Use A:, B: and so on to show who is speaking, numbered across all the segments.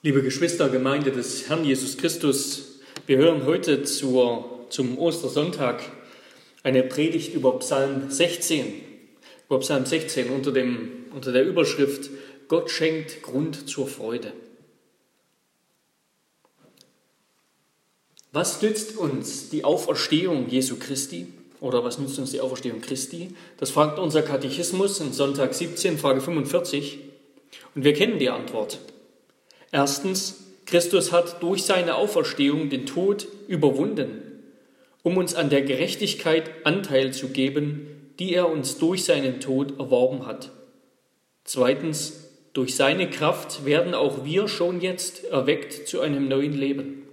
A: Liebe Geschwister, Gemeinde des Herrn Jesus Christus, wir hören heute zur, zum Ostersonntag eine Predigt über Psalm 16, über Psalm 16 unter, dem, unter der Überschrift Gott schenkt Grund zur Freude. Was nützt uns die Auferstehung Jesu Christi? Oder was nützt uns die Auferstehung Christi? Das fragt unser Katechismus in Sonntag 17, Frage 45. Und wir kennen die Antwort. Erstens, Christus hat durch seine Auferstehung den Tod überwunden, um uns an der Gerechtigkeit Anteil zu geben, die er uns durch seinen Tod erworben hat. Zweitens, durch seine Kraft werden auch wir schon jetzt erweckt zu einem neuen Leben.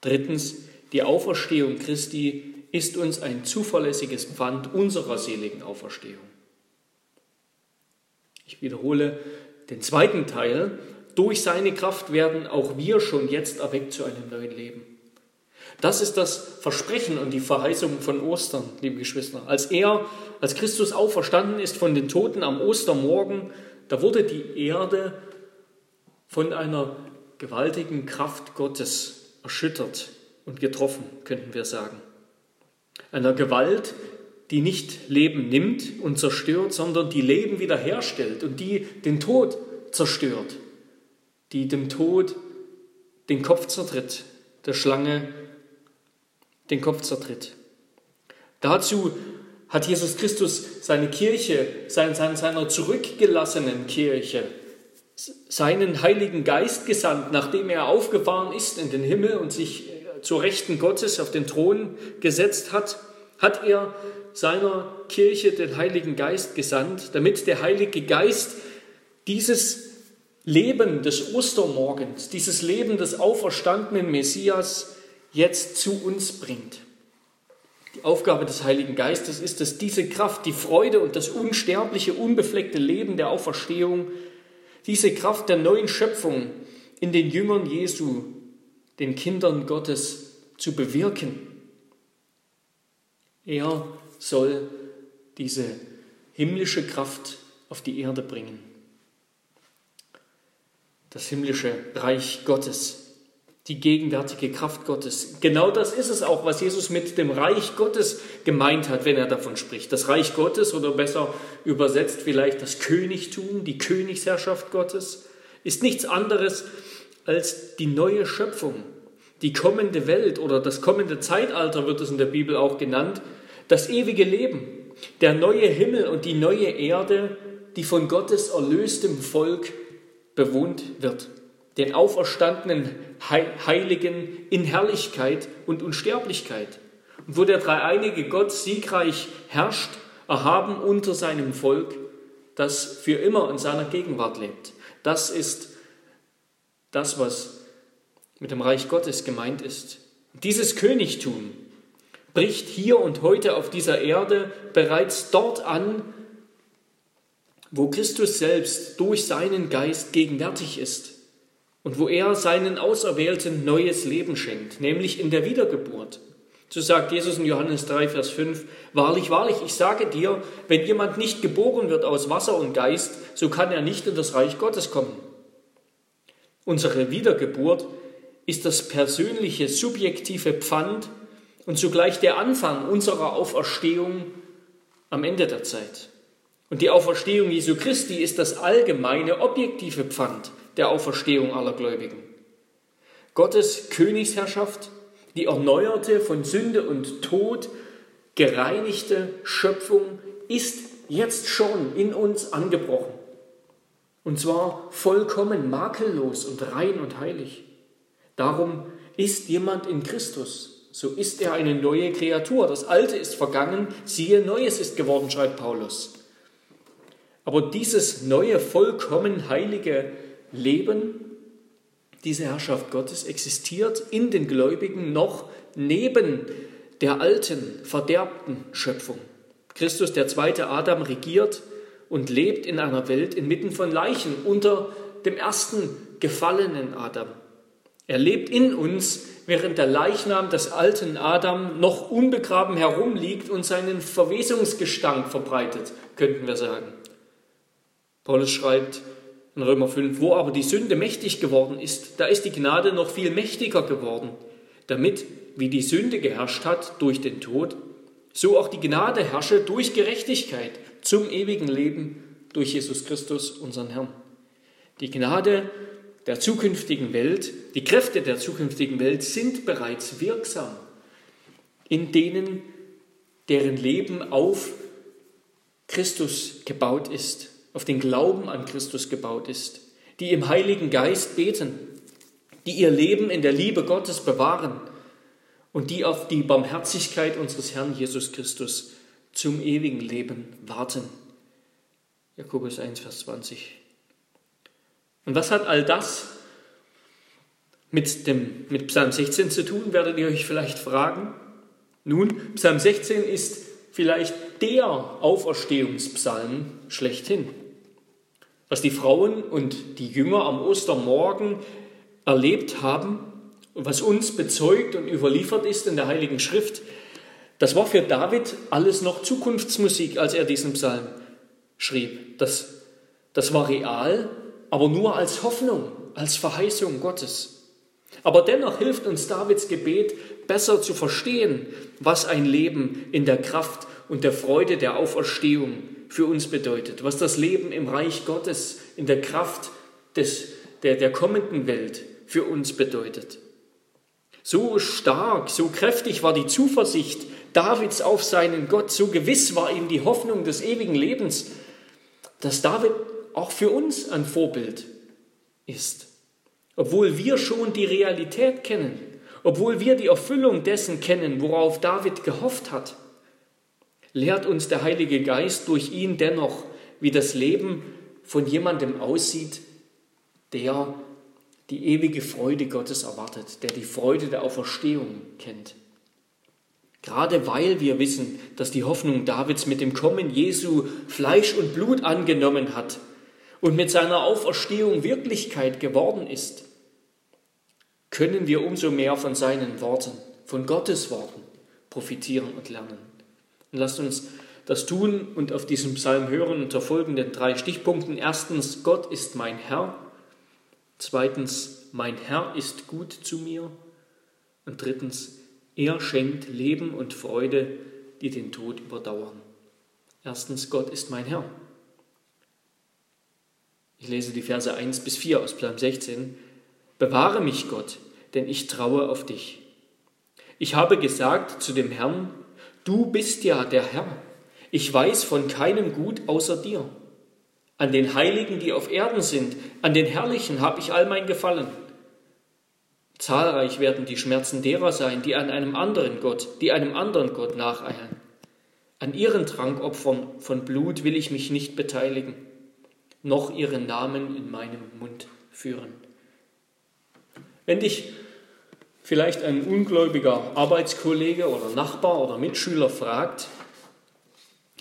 A: Drittens, die Auferstehung Christi ist uns ein zuverlässiges Pfand unserer seligen Auferstehung. Ich wiederhole den zweiten Teil durch seine Kraft werden auch wir schon jetzt erweckt zu einem neuen Leben. Das ist das Versprechen und die Verheißung von Ostern, liebe Geschwister. Als er, als Christus auferstanden ist von den Toten am Ostermorgen, da wurde die Erde von einer gewaltigen Kraft Gottes erschüttert und getroffen, könnten wir sagen. Einer Gewalt, die nicht Leben nimmt und zerstört, sondern die Leben wiederherstellt und die den Tod zerstört die dem Tod den Kopf zertritt, der Schlange den Kopf zertritt. Dazu hat Jesus Christus seine Kirche, seiner zurückgelassenen Kirche, seinen Heiligen Geist gesandt, nachdem er aufgefahren ist in den Himmel und sich zur Rechten Gottes auf den Thron gesetzt hat, hat er seiner Kirche den Heiligen Geist gesandt, damit der Heilige Geist dieses Leben des Ostermorgens, dieses Leben des auferstandenen Messias jetzt zu uns bringt. Die Aufgabe des Heiligen Geistes ist es, diese Kraft, die Freude und das unsterbliche, unbefleckte Leben der Auferstehung, diese Kraft der neuen Schöpfung in den Jüngern Jesu, den Kindern Gottes zu bewirken. Er soll diese himmlische Kraft auf die Erde bringen das himmlische Reich Gottes, die gegenwärtige Kraft Gottes. Genau das ist es auch, was Jesus mit dem Reich Gottes gemeint hat, wenn er davon spricht. Das Reich Gottes oder besser übersetzt vielleicht das Königtum, die Königsherrschaft Gottes, ist nichts anderes als die neue Schöpfung, die kommende Welt oder das kommende Zeitalter wird es in der Bibel auch genannt, das ewige Leben, der neue Himmel und die neue Erde, die von Gottes erlöstem Volk bewohnt wird. Den auferstandenen Heiligen in Herrlichkeit und Unsterblichkeit. Und wo der dreieinige Gott siegreich herrscht, erhaben unter seinem Volk, das für immer in seiner Gegenwart lebt. Das ist das, was mit dem Reich Gottes gemeint ist. Dieses Königtum bricht hier und heute auf dieser Erde bereits dort an, wo Christus selbst durch seinen Geist gegenwärtig ist und wo er seinen Auserwählten neues Leben schenkt, nämlich in der Wiedergeburt. So sagt Jesus in Johannes 3, Vers 5, Wahrlich, wahrlich, ich sage dir, wenn jemand nicht geboren wird aus Wasser und Geist, so kann er nicht in das Reich Gottes kommen. Unsere Wiedergeburt ist das persönliche, subjektive Pfand und zugleich der Anfang unserer Auferstehung am Ende der Zeit. Und die Auferstehung Jesu Christi ist das allgemeine, objektive Pfand der Auferstehung aller Gläubigen. Gottes Königsherrschaft, die erneuerte, von Sünde und Tod gereinigte Schöpfung ist jetzt schon in uns angebrochen. Und zwar vollkommen makellos und rein und heilig. Darum ist jemand in Christus, so ist er eine neue Kreatur. Das Alte ist vergangen, siehe, Neues ist geworden, schreibt Paulus. Aber dieses neue, vollkommen heilige Leben, diese Herrschaft Gottes existiert in den Gläubigen noch neben der alten, verderbten Schöpfung. Christus, der zweite Adam, regiert und lebt in einer Welt inmitten von Leichen unter dem ersten gefallenen Adam. Er lebt in uns, während der Leichnam des alten Adam noch unbegraben herumliegt und seinen Verwesungsgestank verbreitet, könnten wir sagen. Paulus schreibt in Römer 5, wo aber die Sünde mächtig geworden ist, da ist die Gnade noch viel mächtiger geworden, damit, wie die Sünde geherrscht hat durch den Tod, so auch die Gnade herrsche durch Gerechtigkeit zum ewigen Leben durch Jesus Christus, unseren Herrn. Die Gnade der zukünftigen Welt, die Kräfte der zukünftigen Welt sind bereits wirksam in denen, deren Leben auf Christus gebaut ist, auf den Glauben an Christus gebaut ist, die im Heiligen Geist beten, die ihr Leben in der Liebe Gottes bewahren und die auf die Barmherzigkeit unseres Herrn Jesus Christus zum ewigen Leben warten. Jakobus 1, Vers 20. Und was hat all das mit, dem, mit Psalm 16 zu tun, werdet ihr euch vielleicht fragen? Nun, Psalm 16 ist vielleicht der Auferstehungspsalm schlechthin. Was die Frauen und die Jünger am Ostermorgen erlebt haben und was uns bezeugt und überliefert ist in der Heiligen Schrift, das war für David alles noch Zukunftsmusik, als er diesen Psalm schrieb. Das, das war real, aber nur als Hoffnung, als Verheißung Gottes. Aber dennoch hilft uns Davids Gebet besser zu verstehen, was ein Leben in der Kraft und der Freude der Auferstehung für uns bedeutet, was das Leben im Reich Gottes in der Kraft des, der, der kommenden Welt für uns bedeutet. So stark, so kräftig war die Zuversicht Davids auf seinen Gott, so gewiss war ihm die Hoffnung des ewigen Lebens, dass David auch für uns ein Vorbild ist. Obwohl wir schon die Realität kennen, obwohl wir die Erfüllung dessen kennen, worauf David gehofft hat, lehrt uns der Heilige Geist durch ihn dennoch, wie das Leben von jemandem aussieht, der die ewige Freude Gottes erwartet, der die Freude der Auferstehung kennt. Gerade weil wir wissen, dass die Hoffnung Davids mit dem Kommen Jesu Fleisch und Blut angenommen hat und mit seiner Auferstehung Wirklichkeit geworden ist, können wir umso mehr von seinen Worten, von Gottes Worten profitieren und lernen. Lasst uns das tun und auf diesem Psalm hören unter folgenden drei Stichpunkten. Erstens, Gott ist mein Herr. Zweitens, mein Herr ist gut zu mir. Und drittens, er schenkt Leben und Freude, die den Tod überdauern. Erstens, Gott ist mein Herr. Ich lese die Verse 1 bis 4 aus Psalm 16. Bewahre mich, Gott, denn ich traue auf dich. Ich habe gesagt zu dem Herrn, du bist ja der Herr. Ich weiß von keinem Gut außer dir. An den Heiligen, die auf Erden sind, an den Herrlichen habe ich all mein Gefallen. Zahlreich werden die Schmerzen derer sein, die an einem anderen Gott, die einem anderen Gott nacheilen. An ihren Trankopfern von Blut will ich mich nicht beteiligen noch ihren Namen in meinem Mund führen. Wenn dich vielleicht ein ungläubiger Arbeitskollege oder Nachbar oder Mitschüler fragt,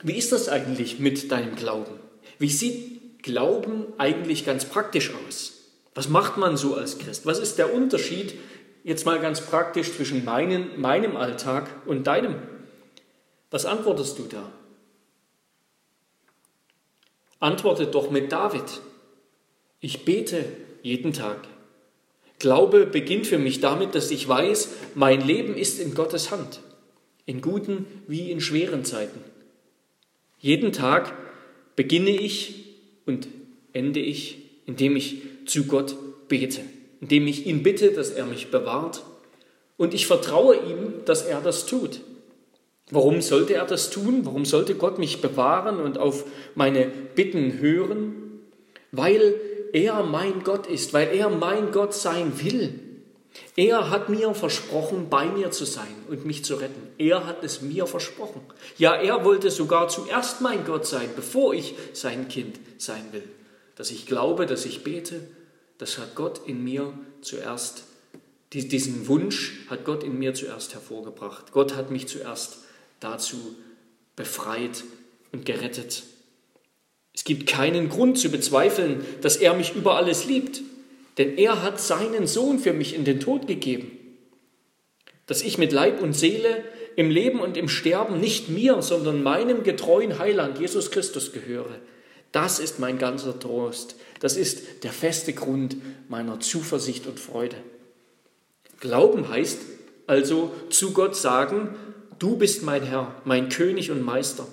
A: wie ist das eigentlich mit deinem Glauben? Wie sieht Glauben eigentlich ganz praktisch aus? Was macht man so als Christ? Was ist der Unterschied jetzt mal ganz praktisch zwischen meinen, meinem Alltag und deinem? Was antwortest du da? Antwortet doch mit David. Ich bete jeden Tag. Glaube beginnt für mich damit, dass ich weiß, mein Leben ist in Gottes Hand, in guten wie in schweren Zeiten. Jeden Tag beginne ich und ende ich, indem ich zu Gott bete, indem ich ihn bitte, dass er mich bewahrt und ich vertraue ihm, dass er das tut. Warum sollte er das tun? Warum sollte Gott mich bewahren und auf meine Bitten hören? Weil er mein Gott ist, weil er mein Gott sein will. Er hat mir versprochen, bei mir zu sein und mich zu retten. Er hat es mir versprochen. Ja, er wollte sogar zuerst mein Gott sein, bevor ich sein Kind sein will. Dass ich glaube, dass ich bete, das hat Gott in mir zuerst, diesen Wunsch hat Gott in mir zuerst hervorgebracht. Gott hat mich zuerst dazu befreit und gerettet. Es gibt keinen Grund zu bezweifeln, dass er mich über alles liebt, denn er hat seinen Sohn für mich in den Tod gegeben, dass ich mit Leib und Seele im Leben und im Sterben nicht mir, sondern meinem getreuen Heiland Jesus Christus gehöre. Das ist mein ganzer Trost, Das ist der feste Grund meiner Zuversicht und Freude. Glauben heißt also zu Gott sagen, du bist mein Herr, mein König und Meister.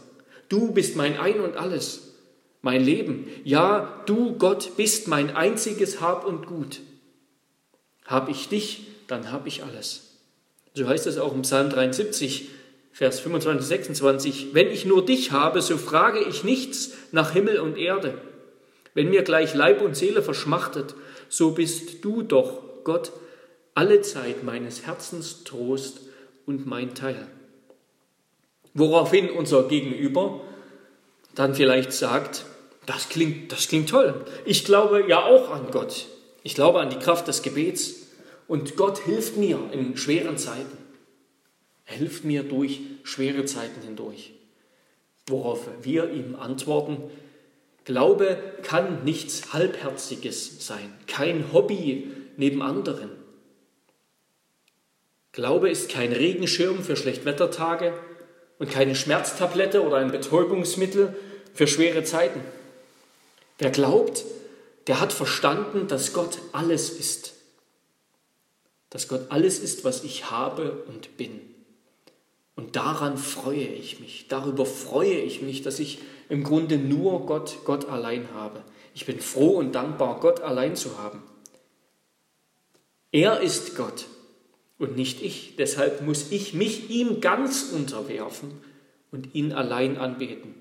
A: Du bist mein Ein und alles, mein Leben. Ja, du Gott bist mein einziges Hab und Gut. Hab ich dich, dann hab ich alles. So heißt es auch im Psalm 73, Vers 25, 26. Wenn ich nur dich habe, so frage ich nichts nach Himmel und Erde. Wenn mir gleich Leib und Seele verschmachtet, so bist du doch, Gott, alle Zeit meines Herzens Trost und mein Teil. Woraufhin unser Gegenüber dann vielleicht sagt, das klingt, das klingt toll. Ich glaube ja auch an Gott. Ich glaube an die Kraft des Gebets. Und Gott hilft mir in schweren Zeiten. Er hilft mir durch schwere Zeiten hindurch. Worauf wir ihm antworten, Glaube kann nichts Halbherziges sein, kein Hobby neben anderen. Glaube ist kein Regenschirm für Schlechtwettertage und keine Schmerztablette oder ein Betäubungsmittel für schwere Zeiten. Wer glaubt, der hat verstanden, dass Gott alles ist. Dass Gott alles ist, was ich habe und bin. Und daran freue ich mich. Darüber freue ich mich, dass ich im Grunde nur Gott, Gott allein habe. Ich bin froh und dankbar, Gott allein zu haben. Er ist Gott und nicht ich. Deshalb muss ich mich ihm ganz unterwerfen und ihn allein anbeten.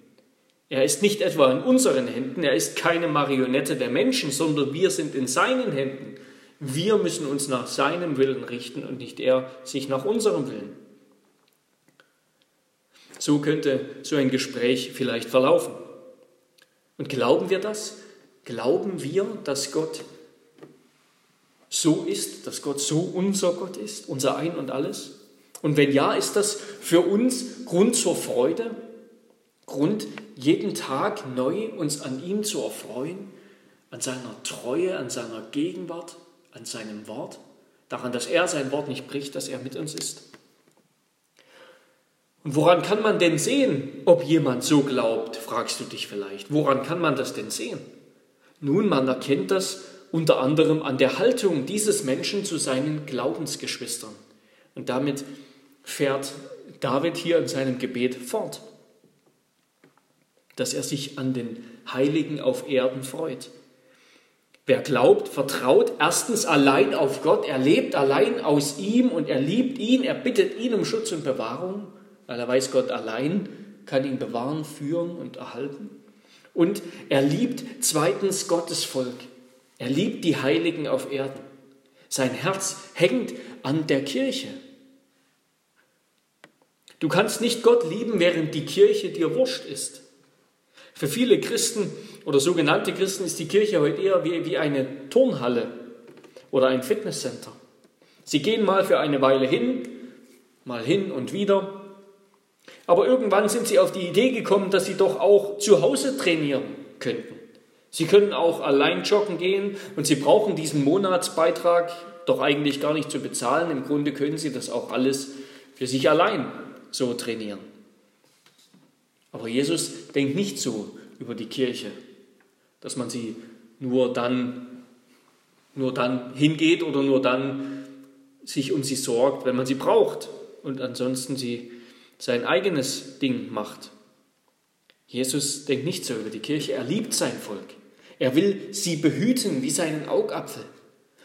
A: Er ist nicht etwa in unseren Händen, er ist keine Marionette der Menschen, sondern wir sind in seinen Händen. Wir müssen uns nach seinem Willen richten und nicht er sich nach unserem Willen. So könnte so ein Gespräch vielleicht verlaufen. Und glauben wir das? Glauben wir, dass Gott so ist, dass Gott so unser Gott ist, unser Ein und alles? Und wenn ja, ist das für uns Grund zur Freude? Grund, jeden Tag neu uns an ihm zu erfreuen, an seiner Treue, an seiner Gegenwart, an seinem Wort, daran, dass er sein Wort nicht bricht, dass er mit uns ist? Und woran kann man denn sehen, ob jemand so glaubt, fragst du dich vielleicht. Woran kann man das denn sehen? Nun, man erkennt das unter anderem an der Haltung dieses Menschen zu seinen Glaubensgeschwistern. Und damit fährt David hier in seinem Gebet fort, dass er sich an den Heiligen auf Erden freut. Wer glaubt, vertraut erstens allein auf Gott, er lebt allein aus ihm und er liebt ihn, er bittet ihn um Schutz und Bewahrung, weil er weiß, Gott allein kann ihn bewahren, führen und erhalten. Und er liebt zweitens Gottes Volk. Er liebt die Heiligen auf Erden. Sein Herz hängt an der Kirche. Du kannst nicht Gott lieben, während die Kirche dir wurscht ist. Für viele Christen oder sogenannte Christen ist die Kirche heute eher wie, wie eine Turnhalle oder ein Fitnesscenter. Sie gehen mal für eine Weile hin, mal hin und wieder. Aber irgendwann sind sie auf die Idee gekommen, dass sie doch auch zu Hause trainieren könnten. Sie können auch allein joggen gehen und Sie brauchen diesen Monatsbeitrag doch eigentlich gar nicht zu bezahlen. Im Grunde können Sie das auch alles für sich allein so trainieren. Aber Jesus denkt nicht so über die Kirche, dass man sie nur dann, nur dann hingeht oder nur dann sich um sie sorgt, wenn man sie braucht und ansonsten sie sein eigenes Ding macht. Jesus denkt nicht so über die Kirche, er liebt sein Volk. Er will sie behüten wie seinen Augapfel.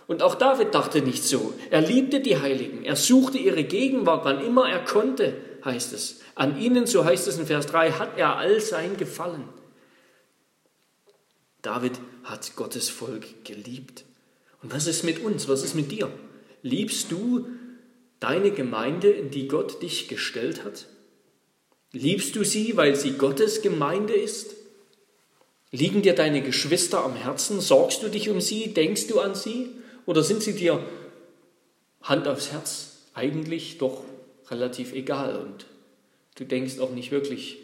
A: Und auch David dachte nicht so. Er liebte die Heiligen. Er suchte ihre Gegenwart, wann immer er konnte, heißt es. An ihnen, so heißt es in Vers 3, hat er all sein Gefallen. David hat Gottes Volk geliebt. Und was ist mit uns? Was ist mit dir? Liebst du deine Gemeinde, in die Gott dich gestellt hat? Liebst du sie, weil sie Gottes Gemeinde ist? Liegen dir deine Geschwister am Herzen? Sorgst du dich um sie? Denkst du an sie? Oder sind sie dir Hand aufs Herz eigentlich doch relativ egal und du denkst auch nicht wirklich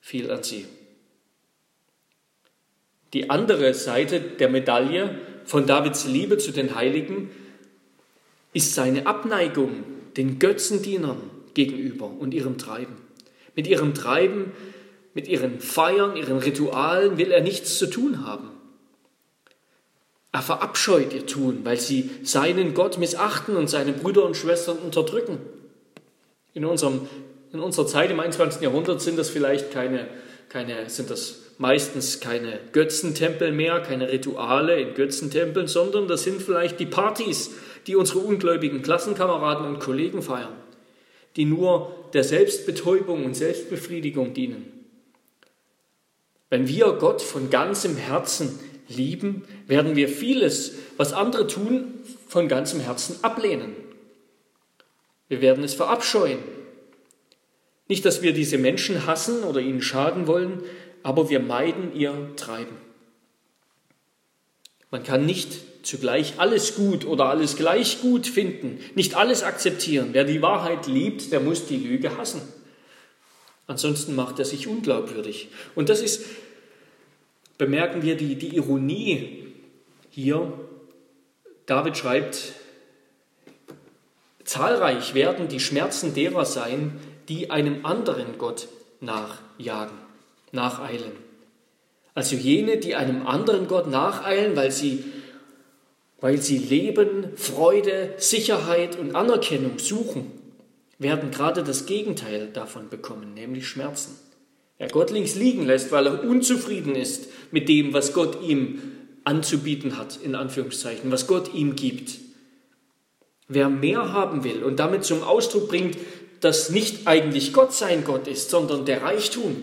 A: viel an sie? Die andere Seite der Medaille von Davids Liebe zu den Heiligen ist seine Abneigung den Götzendienern gegenüber und ihrem Treiben. Mit ihrem Treiben mit ihren Feiern, ihren Ritualen will er nichts zu tun haben. Er verabscheut ihr Tun, weil sie seinen Gott missachten und seine Brüder und Schwestern unterdrücken. In, unserem, in unserer Zeit im 21. Jahrhundert sind das vielleicht keine, keine, sind das meistens keine Götzentempel mehr, keine Rituale in Götzentempeln, sondern das sind vielleicht die Partys, die unsere ungläubigen Klassenkameraden und Kollegen feiern, die nur der Selbstbetäubung und Selbstbefriedigung dienen. Wenn wir Gott von ganzem Herzen lieben, werden wir vieles, was andere tun, von ganzem Herzen ablehnen. Wir werden es verabscheuen. Nicht, dass wir diese Menschen hassen oder ihnen schaden wollen, aber wir meiden ihr Treiben. Man kann nicht zugleich alles gut oder alles gleich gut finden, nicht alles akzeptieren. Wer die Wahrheit liebt, der muss die Lüge hassen. Ansonsten macht er sich unglaubwürdig. Und das ist, bemerken wir die, die Ironie hier. David schreibt, zahlreich werden die Schmerzen derer sein, die einem anderen Gott nachjagen nacheilen. Also jene, die einem anderen Gott nacheilen, weil sie, weil sie Leben, Freude, Sicherheit und Anerkennung suchen, werden gerade das Gegenteil davon bekommen, nämlich Schmerzen. Wer Gott links liegen lässt, weil er unzufrieden ist mit dem, was Gott ihm anzubieten hat, in Anführungszeichen, was Gott ihm gibt. Wer mehr haben will und damit zum Ausdruck bringt, dass nicht eigentlich Gott sein Gott ist, sondern der Reichtum,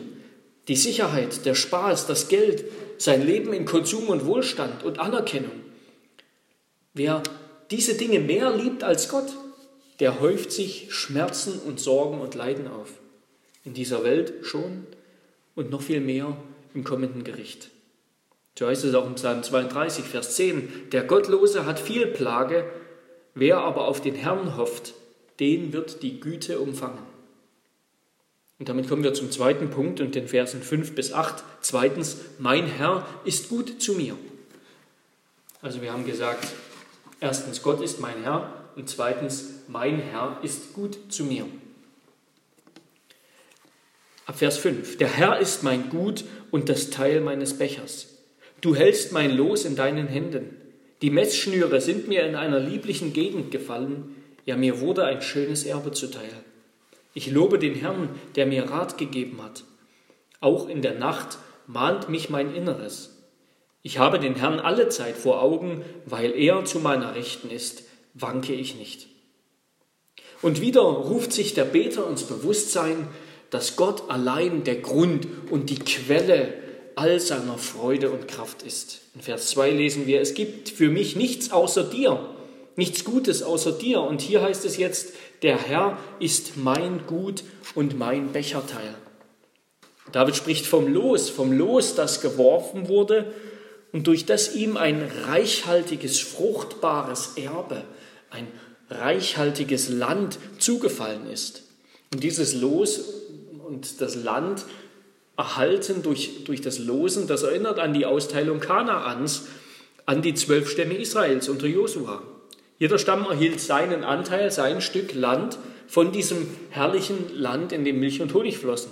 A: die Sicherheit, der Spaß, das Geld, sein Leben in Konsum und Wohlstand und Anerkennung. Wer diese Dinge mehr liebt als Gott, der häuft sich Schmerzen und Sorgen und Leiden auf. In dieser Welt schon und noch viel mehr im kommenden Gericht. So heißt es auch im Psalm 32, Vers 10. Der Gottlose hat viel Plage, wer aber auf den Herrn hofft, den wird die Güte umfangen. Und damit kommen wir zum zweiten Punkt und den Versen 5 bis 8. Zweitens, mein Herr ist gut zu mir. Also wir haben gesagt, erstens, Gott ist mein Herr und zweitens, mein Herr ist gut zu mir. Ab Vers 5. Der Herr ist mein Gut und das Teil meines Bechers. Du hältst mein Los in deinen Händen. Die Messschnüre sind mir in einer lieblichen Gegend gefallen. Ja, mir wurde ein schönes Erbe zuteil. Ich lobe den Herrn, der mir Rat gegeben hat. Auch in der Nacht mahnt mich mein Inneres. Ich habe den Herrn alle Zeit vor Augen, weil er zu meiner Rechten ist, wanke ich nicht. Und wieder ruft sich der Beter ins Bewusstsein, dass Gott allein der Grund und die Quelle all seiner Freude und Kraft ist. In Vers 2 lesen wir, es gibt für mich nichts außer dir, nichts Gutes außer dir. Und hier heißt es jetzt, der Herr ist mein Gut und mein Becherteil. David spricht vom Los, vom Los, das geworfen wurde und durch das ihm ein reichhaltiges, fruchtbares Erbe, ein reichhaltiges Land zugefallen ist. Und dieses Los und das Land erhalten durch, durch das Losen, das erinnert an die Austeilung Kanaans, an die zwölf Stämme Israels unter Josua. Jeder Stamm erhielt seinen Anteil, sein Stück Land von diesem herrlichen Land, in dem Milch und Honig flossen.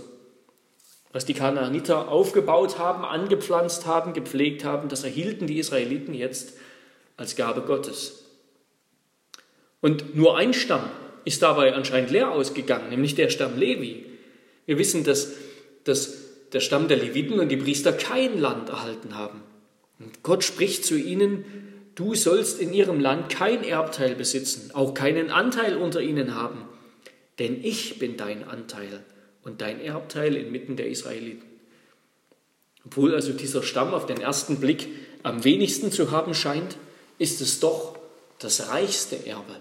A: Was die Kanaaniter aufgebaut haben, angepflanzt haben, gepflegt haben, das erhielten die Israeliten jetzt als Gabe Gottes. Und nur ein Stamm ist dabei anscheinend leer ausgegangen, nämlich der Stamm Levi. Wir wissen, dass, dass der Stamm der Leviten und die Priester kein Land erhalten haben. Und Gott spricht zu ihnen, Du sollst in ihrem Land kein Erbteil besitzen, auch keinen Anteil unter ihnen haben, denn ich bin dein Anteil und dein Erbteil inmitten der Israeliten. Obwohl also dieser Stamm auf den ersten Blick am wenigsten zu haben scheint, ist es doch das reichste Erbe,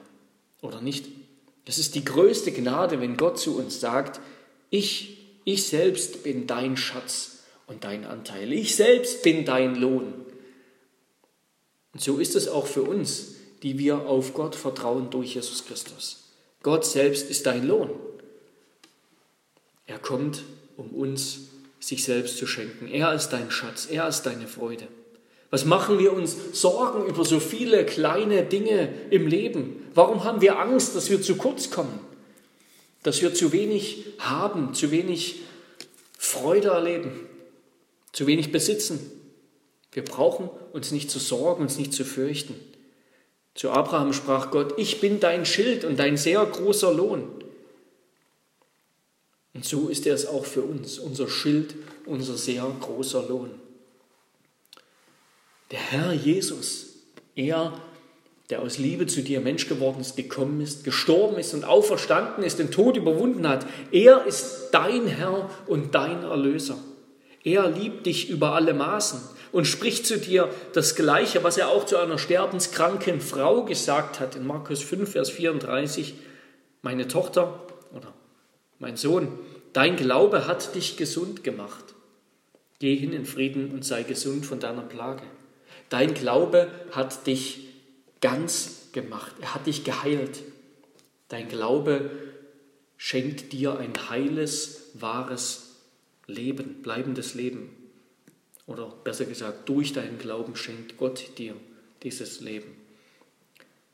A: oder nicht? Es ist die größte Gnade, wenn Gott zu uns sagt, ich, ich selbst bin dein Schatz und dein Anteil, ich selbst bin dein Lohn. Und so ist es auch für uns, die wir auf Gott vertrauen durch Jesus Christus. Gott selbst ist dein Lohn. Er kommt, um uns sich selbst zu schenken. Er ist dein Schatz, er ist deine Freude. Was machen wir uns Sorgen über so viele kleine Dinge im Leben? Warum haben wir Angst, dass wir zu kurz kommen? Dass wir zu wenig haben, zu wenig Freude erleben, zu wenig besitzen? Wir brauchen uns nicht zu sorgen, uns nicht zu fürchten. Zu Abraham sprach Gott, ich bin dein Schild und dein sehr großer Lohn. Und so ist er es auch für uns, unser Schild, unser sehr großer Lohn. Der Herr Jesus, er, der aus Liebe zu dir Mensch geworden ist, gekommen ist, gestorben ist und auferstanden ist, den Tod überwunden hat, er ist dein Herr und dein Erlöser. Er liebt dich über alle Maßen und spricht zu dir das Gleiche, was er auch zu einer sterbenskranken Frau gesagt hat in Markus 5, Vers 34. Meine Tochter oder mein Sohn, dein Glaube hat dich gesund gemacht. Geh hin in Frieden und sei gesund von deiner Plage. Dein Glaube hat dich ganz gemacht. Er hat dich geheilt. Dein Glaube schenkt dir ein heiles, wahres Leben, bleibendes Leben. Oder besser gesagt, durch deinen Glauben schenkt Gott dir dieses Leben.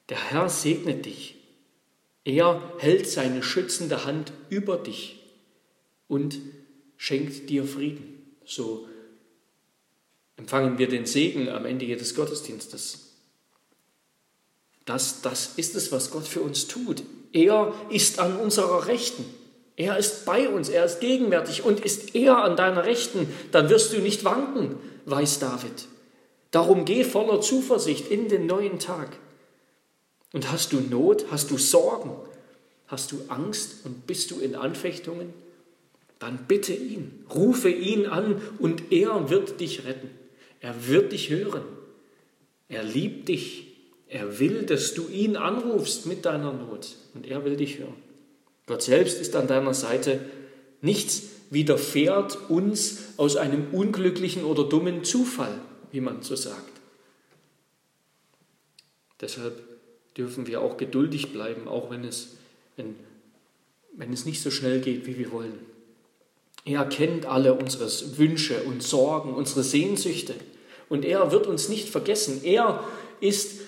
A: Der Herr segnet dich. Er hält seine schützende Hand über dich und schenkt dir Frieden. So empfangen wir den Segen am Ende jedes Gottesdienstes. Das, das ist es, was Gott für uns tut. Er ist an unserer Rechten. Er ist bei uns, er ist gegenwärtig und ist er an deiner Rechten, dann wirst du nicht wanken, weiß David. Darum geh voller Zuversicht in den neuen Tag. Und hast du Not, hast du Sorgen, hast du Angst und bist du in Anfechtungen, dann bitte ihn, rufe ihn an und er wird dich retten. Er wird dich hören. Er liebt dich. Er will, dass du ihn anrufst mit deiner Not und er will dich hören. Gott selbst ist an deiner Seite. Nichts widerfährt uns aus einem unglücklichen oder dummen Zufall, wie man so sagt. Deshalb dürfen wir auch geduldig bleiben, auch wenn es, wenn, wenn es nicht so schnell geht, wie wir wollen. Er kennt alle unsere Wünsche und Sorgen, unsere Sehnsüchte. Und er wird uns nicht vergessen. Er ist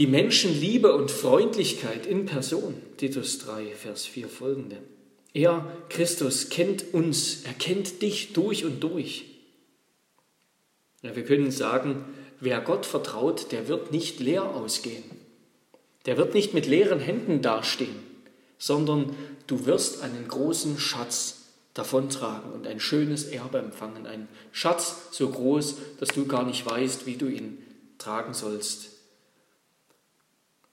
A: die Menschenliebe und Freundlichkeit in Person. Titus 3, Vers 4 folgende. Er, Christus, kennt uns, er kennt dich durch und durch. Ja, wir können sagen, wer Gott vertraut, der wird nicht leer ausgehen. Der wird nicht mit leeren Händen dastehen, sondern du wirst einen großen Schatz davontragen und ein schönes Erbe empfangen. Ein Schatz so groß, dass du gar nicht weißt, wie du ihn tragen sollst.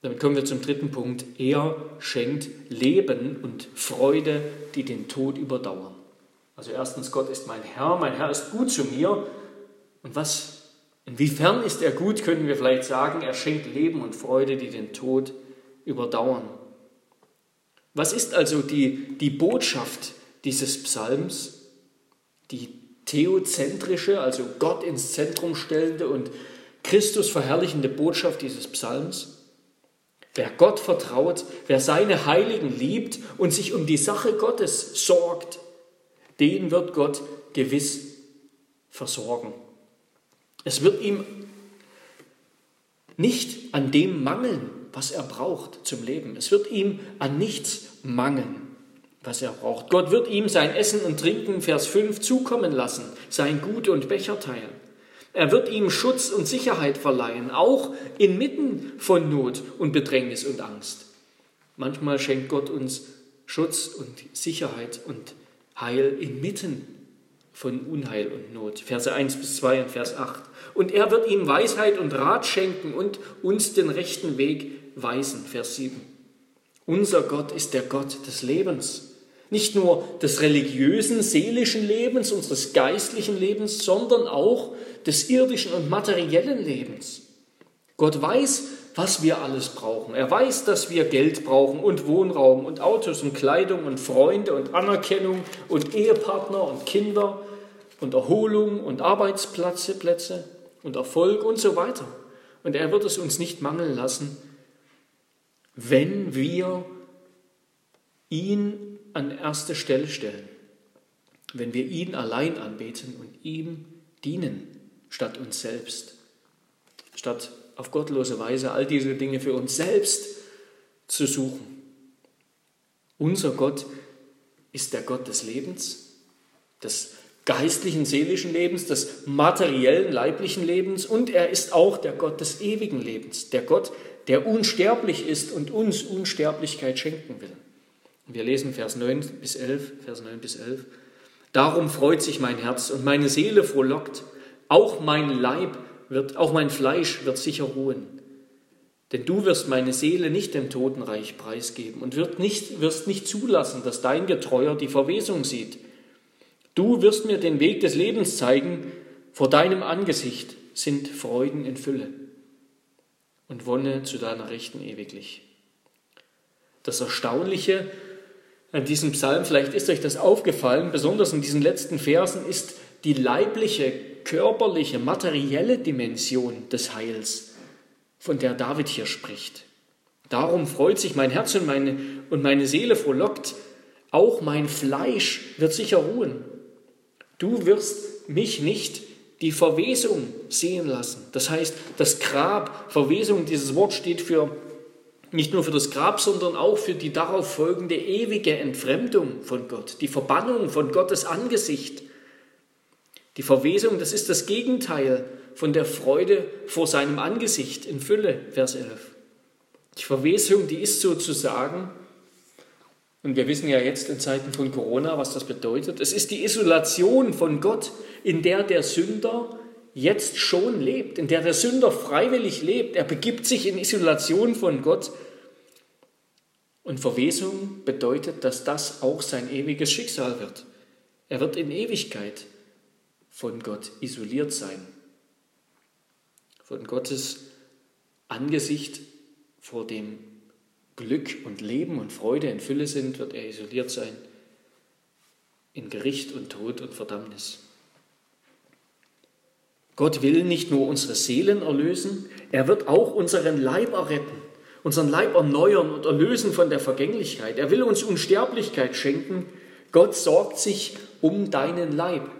A: Damit kommen wir zum dritten Punkt. Er schenkt Leben und Freude, die den Tod überdauern. Also erstens, Gott ist mein Herr, mein Herr ist gut zu mir. Und was, inwiefern ist er gut, können wir vielleicht sagen, er schenkt Leben und Freude, die den Tod überdauern. Was ist also die, die Botschaft dieses Psalms? Die theozentrische, also Gott ins Zentrum stellende und Christus verherrlichende Botschaft dieses Psalms? Wer Gott vertraut, wer seine Heiligen liebt und sich um die Sache Gottes sorgt, den wird Gott gewiss versorgen. Es wird ihm nicht an dem mangeln, was er braucht zum Leben. Es wird ihm an nichts mangeln, was er braucht. Gott wird ihm sein Essen und Trinken, Vers 5, zukommen lassen, sein Gut und Becher teilen. Er wird ihm Schutz und Sicherheit verleihen, auch inmitten von Not und Bedrängnis und Angst. Manchmal schenkt Gott uns Schutz und Sicherheit und Heil inmitten von Unheil und Not. Verse 1 bis 2 und Vers 8. Und er wird ihm Weisheit und Rat schenken und uns den rechten Weg weisen. Vers 7. Unser Gott ist der Gott des Lebens. Nicht nur des religiösen, seelischen Lebens, unseres geistlichen Lebens, sondern auch des irdischen und materiellen Lebens. Gott weiß, was wir alles brauchen. Er weiß, dass wir Geld brauchen und Wohnraum und Autos und Kleidung und Freunde und Anerkennung und Ehepartner und Kinder und Erholung und Arbeitsplätze Plätze und Erfolg und so weiter. Und er wird es uns nicht mangeln lassen, wenn wir ihn an erste Stelle stellen, wenn wir ihn allein anbeten und ihm dienen statt uns selbst. Statt auf gottlose Weise all diese Dinge für uns selbst zu suchen. Unser Gott ist der Gott des Lebens, des geistlichen, seelischen Lebens, des materiellen, leiblichen Lebens und er ist auch der Gott des ewigen Lebens, der Gott, der unsterblich ist und uns Unsterblichkeit schenken will. Wir lesen Vers 9 bis 11, Vers 9 bis 11. Darum freut sich mein Herz und meine Seele frohlockt. Auch mein Leib wird, auch mein Fleisch wird sicher ruhen. Denn du wirst meine Seele nicht dem Totenreich preisgeben und wirst nicht, wirst nicht zulassen, dass dein Getreuer die Verwesung sieht. Du wirst mir den Weg des Lebens zeigen. Vor deinem Angesicht sind Freuden in Fülle und Wonne zu deiner Rechten ewiglich. Das Erstaunliche an diesem Psalm, vielleicht ist euch das aufgefallen, besonders in diesen letzten Versen, ist die leibliche, körperliche, materielle Dimension des Heils, von der David hier spricht. Darum freut sich mein Herz und meine, und meine Seele frohlockt, auch mein Fleisch wird sicher ruhen. Du wirst mich nicht die Verwesung sehen lassen. Das heißt, das Grab, Verwesung, dieses Wort steht für nicht nur für das Grab, sondern auch für die darauf folgende ewige Entfremdung von Gott, die Verbannung von Gottes Angesicht. Die Verwesung, das ist das Gegenteil von der Freude vor seinem Angesicht in Fülle, Vers 11. Die Verwesung, die ist sozusagen, und wir wissen ja jetzt in Zeiten von Corona, was das bedeutet, es ist die Isolation von Gott, in der der Sünder jetzt schon lebt, in der der Sünder freiwillig lebt. Er begibt sich in Isolation von Gott. Und Verwesung bedeutet, dass das auch sein ewiges Schicksal wird. Er wird in Ewigkeit von Gott isoliert sein. Von Gottes Angesicht, vor dem Glück und Leben und Freude in Fülle sind, wird er isoliert sein. In Gericht und Tod und Verdammnis. Gott will nicht nur unsere Seelen erlösen, er wird auch unseren Leib erretten, unseren Leib erneuern und erlösen von der Vergänglichkeit. Er will uns Unsterblichkeit schenken. Gott sorgt sich um deinen Leib.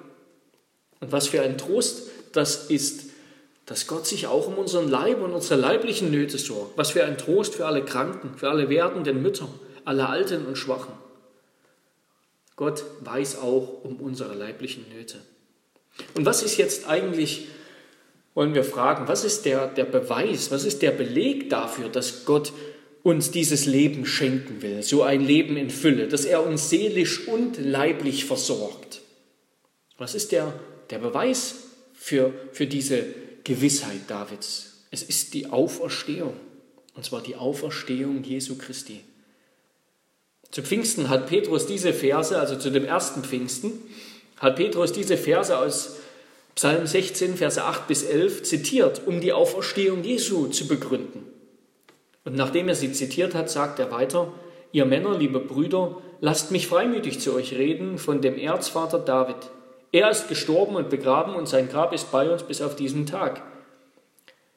A: Und was für ein Trost das ist, dass Gott sich auch um unseren Leib und unsere leiblichen Nöte sorgt. Was für ein Trost für alle Kranken, für alle werdenden Mütter, alle Alten und Schwachen. Gott weiß auch um unsere leiblichen Nöte. Und was ist jetzt eigentlich, wollen wir fragen, was ist der, der Beweis, was ist der Beleg dafür, dass Gott uns dieses Leben schenken will, so ein Leben in Fülle, dass er uns seelisch und leiblich versorgt? Was ist der, der Beweis für, für diese Gewissheit Davids? Es ist die Auferstehung, und zwar die Auferstehung Jesu Christi. Zu Pfingsten hat Petrus diese Verse, also zu dem ersten Pfingsten, hat Petrus diese Verse aus Psalm 16, Verse 8 bis 11 zitiert, um die Auferstehung Jesu zu begründen. Und nachdem er sie zitiert hat, sagt er weiter, ihr Männer, liebe Brüder, lasst mich freimütig zu euch reden von dem Erzvater David. Er ist gestorben und begraben und sein Grab ist bei uns bis auf diesen Tag.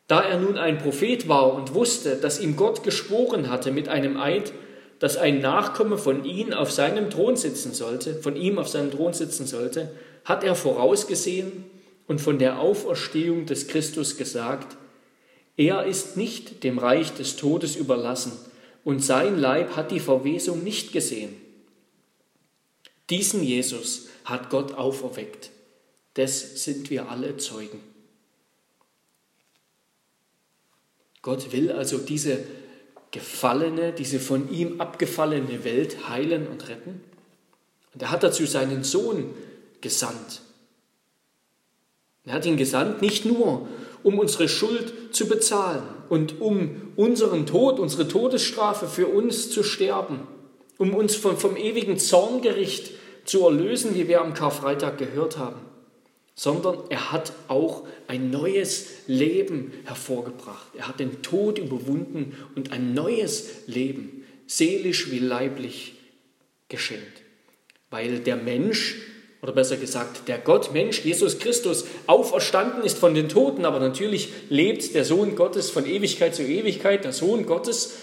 A: Da er nun ein Prophet war und wusste, dass ihm Gott geschworen hatte mit einem Eid, dass ein Nachkomme von ihm auf seinem Thron sitzen sollte, von ihm auf seinem Thron sitzen sollte, hat er vorausgesehen und von der Auferstehung des Christus gesagt, er ist nicht dem Reich des Todes überlassen und sein Leib hat die Verwesung nicht gesehen. Diesen Jesus hat Gott auferweckt. Des sind wir alle Zeugen. Gott will also diese gefallene, diese von ihm abgefallene Welt heilen und retten. Und er hat dazu seinen Sohn gesandt. Er hat ihn gesandt nicht nur, um unsere Schuld zu bezahlen und um unseren Tod, unsere Todesstrafe für uns zu sterben, um uns vom, vom ewigen Zorngericht zu erlösen, wie wir am Karfreitag gehört haben, sondern er hat auch ein neues Leben hervorgebracht. Er hat den Tod überwunden und ein neues Leben, seelisch wie leiblich, geschenkt. Weil der Mensch, oder besser gesagt, der Gott, Mensch, Jesus Christus, auferstanden ist von den Toten, aber natürlich lebt der Sohn Gottes von Ewigkeit zu Ewigkeit, der Sohn Gottes.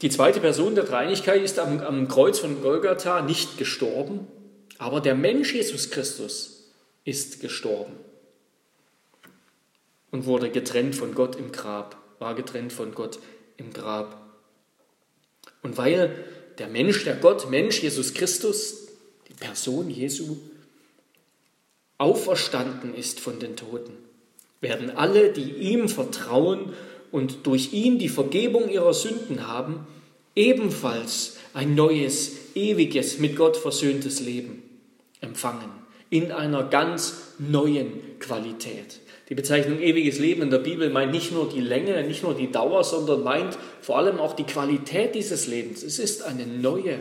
A: Die zweite Person der Dreinigkeit ist am, am Kreuz von Golgatha nicht gestorben, aber der Mensch Jesus Christus ist gestorben und wurde getrennt von Gott im Grab, war getrennt von Gott im Grab. Und weil der Mensch, der Gott, Mensch Jesus Christus, die Person Jesu, auferstanden ist von den Toten, werden alle, die ihm vertrauen und durch ihn die Vergebung ihrer Sünden haben, ebenfalls ein neues, ewiges, mit Gott versöhntes Leben empfangen, in einer ganz neuen Qualität. Die Bezeichnung ewiges Leben in der Bibel meint nicht nur die Länge, nicht nur die Dauer, sondern meint vor allem auch die Qualität dieses Lebens. Es ist eine neue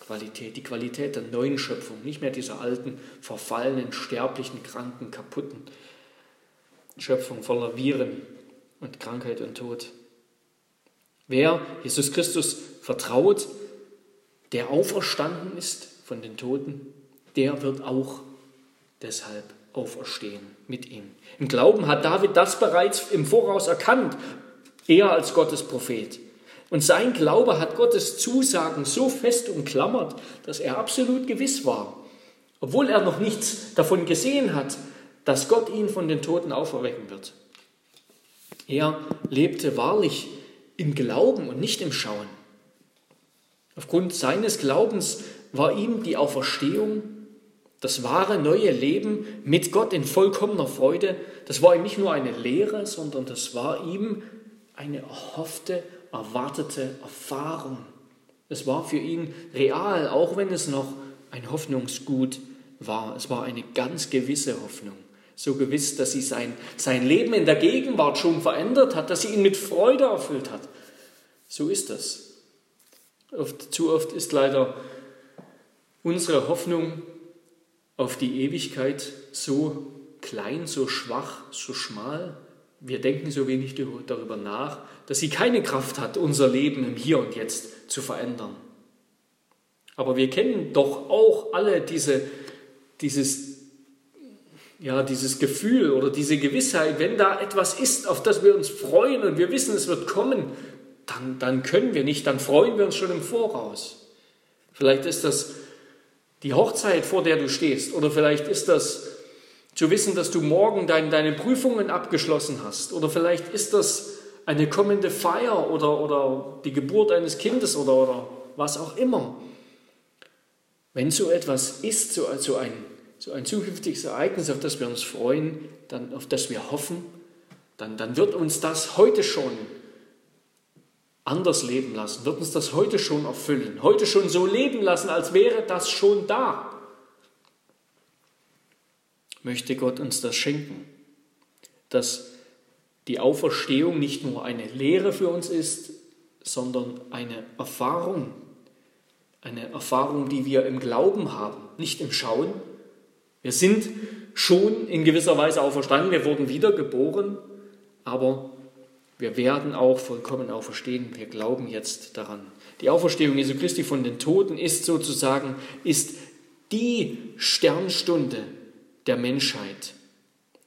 A: Qualität, die Qualität der neuen Schöpfung, nicht mehr dieser alten, verfallenen, sterblichen, kranken, kaputten Schöpfung voller Viren und Krankheit und Tod. Wer Jesus Christus vertraut, der auferstanden ist von den Toten, der wird auch deshalb auferstehen mit ihm. Im Glauben hat David das bereits im Voraus erkannt, er als Gottes Prophet. Und sein Glaube hat Gottes Zusagen so fest umklammert, dass er absolut gewiss war, obwohl er noch nichts davon gesehen hat, dass Gott ihn von den Toten auferwecken wird. Er lebte wahrlich im Glauben und nicht im Schauen. Aufgrund seines Glaubens war ihm die Auferstehung, das wahre neue Leben mit Gott in vollkommener Freude, das war ihm nicht nur eine Lehre, sondern das war ihm eine erhoffte, erwartete Erfahrung. Es war für ihn real, auch wenn es noch ein Hoffnungsgut war. Es war eine ganz gewisse Hoffnung. So gewiss, dass sie sein, sein Leben in der Gegenwart schon verändert hat, dass sie ihn mit Freude erfüllt hat. So ist das. Oft, zu oft ist leider unsere Hoffnung auf die Ewigkeit so klein, so schwach, so schmal. Wir denken so wenig darüber nach, dass sie keine Kraft hat, unser Leben im Hier und Jetzt zu verändern. Aber wir kennen doch auch alle diese, dieses, ja, dieses Gefühl oder diese Gewissheit, wenn da etwas ist, auf das wir uns freuen und wir wissen, es wird kommen, dann, dann können wir nicht, dann freuen wir uns schon im Voraus. Vielleicht ist das die Hochzeit, vor der du stehst, oder vielleicht ist das zu wissen, dass du morgen dein, deine Prüfungen abgeschlossen hast, oder vielleicht ist das eine kommende Feier oder, oder die Geburt eines Kindes oder, oder was auch immer. Wenn so etwas ist, so, so, ein, so ein zukünftiges Ereignis, auf das wir uns freuen, dann, auf das wir hoffen, dann, dann wird uns das heute schon anders leben lassen, wird uns das heute schon erfüllen, heute schon so leben lassen, als wäre das schon da. Möchte Gott uns das schenken, dass die Auferstehung nicht nur eine Lehre für uns ist, sondern eine Erfahrung, eine Erfahrung, die wir im Glauben haben, nicht im Schauen. Wir sind schon in gewisser Weise auferstanden, wir wurden wiedergeboren, aber wir werden auch vollkommen auferstehen. Wir glauben jetzt daran. Die Auferstehung Jesu Christi von den Toten ist sozusagen ist die Sternstunde der Menschheit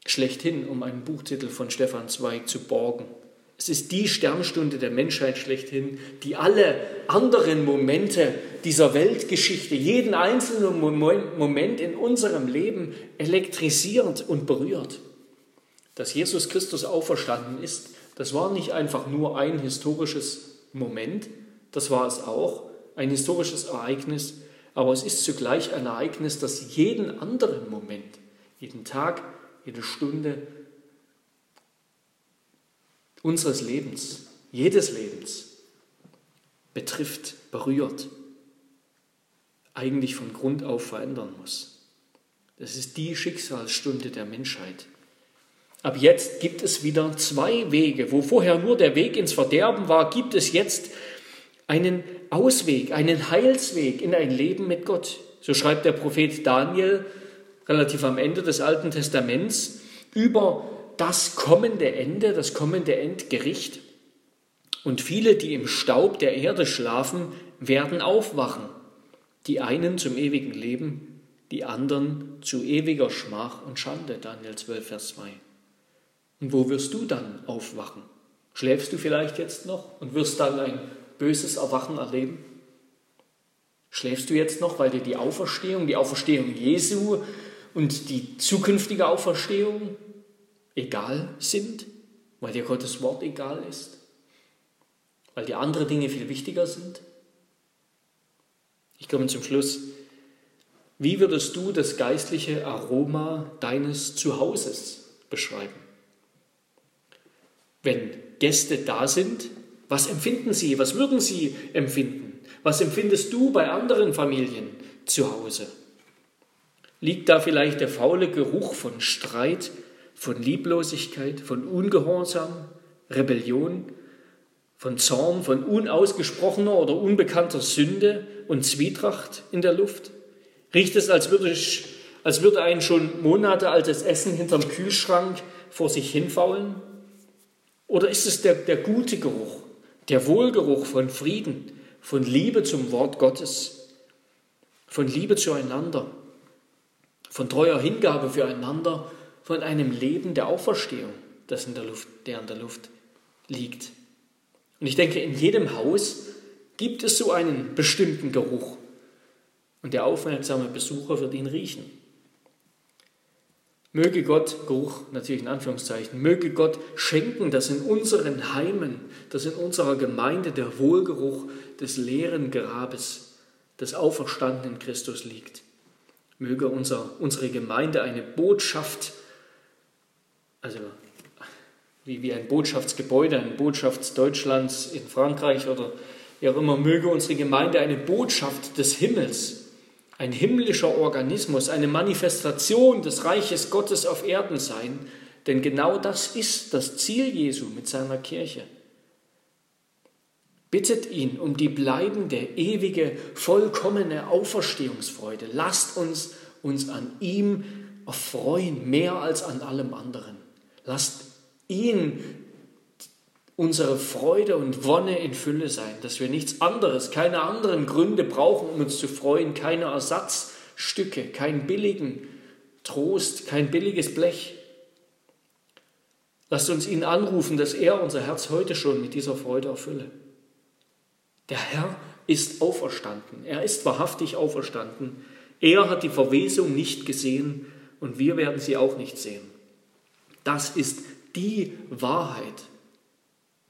A: schlechthin, um einen Buchtitel von Stefan Zweig zu borgen. Es ist die Sternstunde der Menschheit schlechthin, die alle anderen Momente dieser Weltgeschichte, jeden einzelnen Moment in unserem Leben elektrisiert und berührt. Dass Jesus Christus auferstanden ist, das war nicht einfach nur ein historisches Moment, das war es auch, ein historisches Ereignis, aber es ist zugleich ein Ereignis, das jeden anderen Moment, jeden Tag, jede Stunde unseres Lebens, jedes Lebens betrifft, berührt, eigentlich von Grund auf verändern muss. Das ist die Schicksalsstunde der Menschheit. Ab jetzt gibt es wieder zwei Wege. Wo vorher nur der Weg ins Verderben war, gibt es jetzt einen Ausweg, einen Heilsweg in ein Leben mit Gott. So schreibt der Prophet Daniel relativ am Ende des Alten Testaments über das kommende Ende, das kommende Endgericht. Und viele, die im Staub der Erde schlafen, werden aufwachen. Die einen zum ewigen Leben, die anderen zu ewiger Schmach und Schande. Daniel 12, Vers 2. Und wo wirst du dann aufwachen? Schläfst du vielleicht jetzt noch und wirst dann ein böses Erwachen erleben? Schläfst du jetzt noch, weil dir die Auferstehung, die Auferstehung Jesu und die zukünftige Auferstehung egal sind? Weil dir Gottes Wort egal ist? Weil dir andere Dinge viel wichtiger sind? Ich komme zum Schluss. Wie würdest du das geistliche Aroma deines Zuhauses beschreiben? Wenn Gäste da sind, was empfinden sie? Was würden sie empfinden? Was empfindest du bei anderen Familien zu Hause? Liegt da vielleicht der faule Geruch von Streit, von Lieblosigkeit, von Ungehorsam, Rebellion, von Zorn, von unausgesprochener oder unbekannter Sünde und Zwietracht in der Luft? Riecht es, als würde, ich, als würde ein schon Monate altes Essen hinterm Kühlschrank vor sich hinfaulen? Oder ist es der, der gute Geruch, der Wohlgeruch von Frieden, von Liebe zum Wort Gottes, von Liebe zueinander, von treuer Hingabe füreinander, von einem Leben der Auferstehung, das in der Luft, der in der Luft liegt? Und ich denke, in jedem Haus gibt es so einen bestimmten Geruch. Und der aufmerksame Besucher wird ihn riechen. Möge Gott, Geruch natürlich in Anführungszeichen, möge Gott schenken, dass in unseren Heimen, dass in unserer Gemeinde der Wohlgeruch des leeren Grabes des auferstandenen Christus liegt. Möge unser, unsere Gemeinde eine Botschaft, also wie, wie ein Botschaftsgebäude, ein Botschaftsdeutschlands in Frankreich oder wie auch immer, möge unsere Gemeinde eine Botschaft des Himmels, ein himmlischer Organismus, eine Manifestation des Reiches Gottes auf Erden sein, denn genau das ist das Ziel Jesu mit seiner Kirche. Bittet ihn um die bleibende, ewige, vollkommene Auferstehungsfreude. Lasst uns uns an ihm erfreuen, mehr als an allem anderen. Lasst ihn unsere Freude und Wonne in Fülle sein, dass wir nichts anderes, keine anderen Gründe brauchen, um uns zu freuen, keine Ersatzstücke, keinen billigen Trost, kein billiges Blech. Lasst uns ihn anrufen, dass er unser Herz heute schon mit dieser Freude erfülle. Der Herr ist auferstanden. Er ist wahrhaftig auferstanden. Er hat die Verwesung nicht gesehen und wir werden sie auch nicht sehen. Das ist die Wahrheit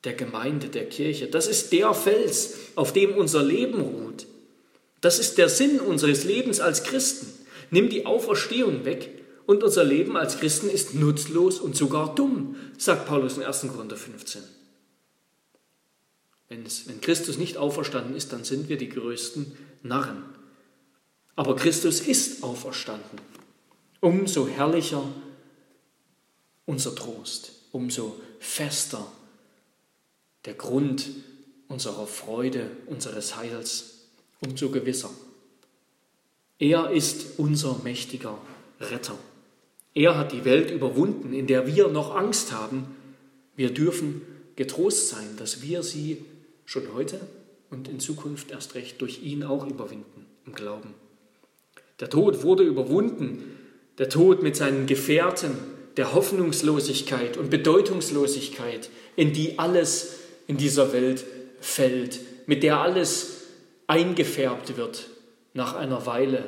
A: der Gemeinde, der Kirche. Das ist der Fels, auf dem unser Leben ruht. Das ist der Sinn unseres Lebens als Christen. Nimm die Auferstehung weg und unser Leben als Christen ist nutzlos und sogar dumm, sagt Paulus in 1. Korinther 15. Wenn, es, wenn Christus nicht auferstanden ist, dann sind wir die größten Narren. Aber Christus ist auferstanden. Umso herrlicher unser Trost umso fester der Grund unserer Freude, unseres Heils, umso gewisser. Er ist unser mächtiger Retter. Er hat die Welt überwunden, in der wir noch Angst haben. Wir dürfen getrost sein, dass wir sie schon heute und in Zukunft erst recht durch ihn auch überwinden im Glauben. Der Tod wurde überwunden, der Tod mit seinen Gefährten, der Hoffnungslosigkeit und Bedeutungslosigkeit, in die alles in dieser Welt fällt, mit der alles eingefärbt wird nach einer Weile.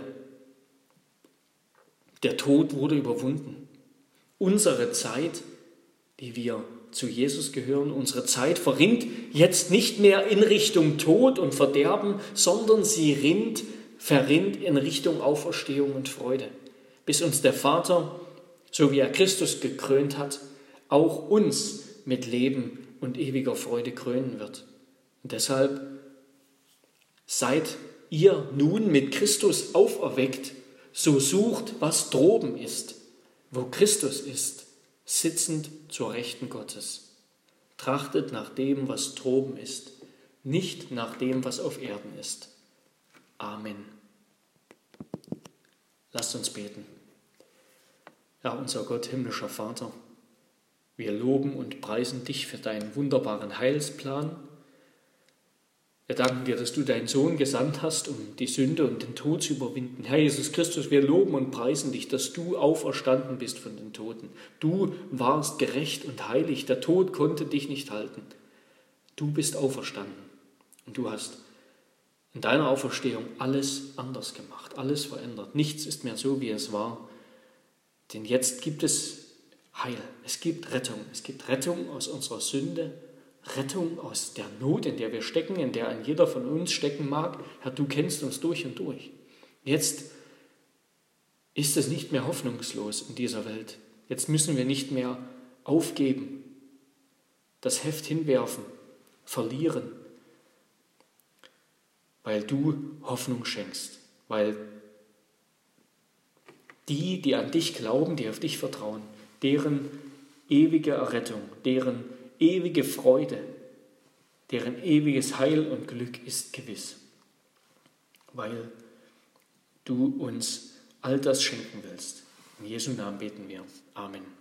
A: Der Tod wurde überwunden. Unsere Zeit, die wir zu Jesus gehören, unsere Zeit verrinnt jetzt nicht mehr in Richtung Tod und Verderben, sondern sie rinnt, verrinnt in Richtung Auferstehung und Freude, bis uns der Vater so wie er Christus gekrönt hat, auch uns mit Leben und ewiger Freude krönen wird. Und deshalb seid ihr nun mit Christus auferweckt, so sucht, was droben ist, wo Christus ist, sitzend zur Rechten Gottes. Trachtet nach dem, was droben ist, nicht nach dem, was auf Erden ist. Amen. Lasst uns beten. Ja, unser Gott, himmlischer Vater, wir loben und preisen dich für deinen wunderbaren Heilsplan. Wir danken dir, dass du deinen Sohn gesandt hast, um die Sünde und den Tod zu überwinden. Herr Jesus Christus, wir loben und preisen dich, dass du auferstanden bist von den Toten. Du warst gerecht und heilig. Der Tod konnte dich nicht halten. Du bist auferstanden und du hast in deiner Auferstehung alles anders gemacht, alles verändert. Nichts ist mehr so, wie es war. Denn jetzt gibt es Heil, es gibt Rettung, es gibt Rettung aus unserer Sünde, Rettung aus der Not, in der wir stecken, in der ein jeder von uns stecken mag. Herr, du kennst uns durch und durch. Jetzt ist es nicht mehr hoffnungslos in dieser Welt. Jetzt müssen wir nicht mehr aufgeben, das Heft hinwerfen, verlieren, weil du Hoffnung schenkst, weil die, die an dich glauben, die auf dich vertrauen, deren ewige Errettung, deren ewige Freude, deren ewiges Heil und Glück ist gewiss, weil du uns all das schenken willst. In Jesu Namen beten wir. Amen.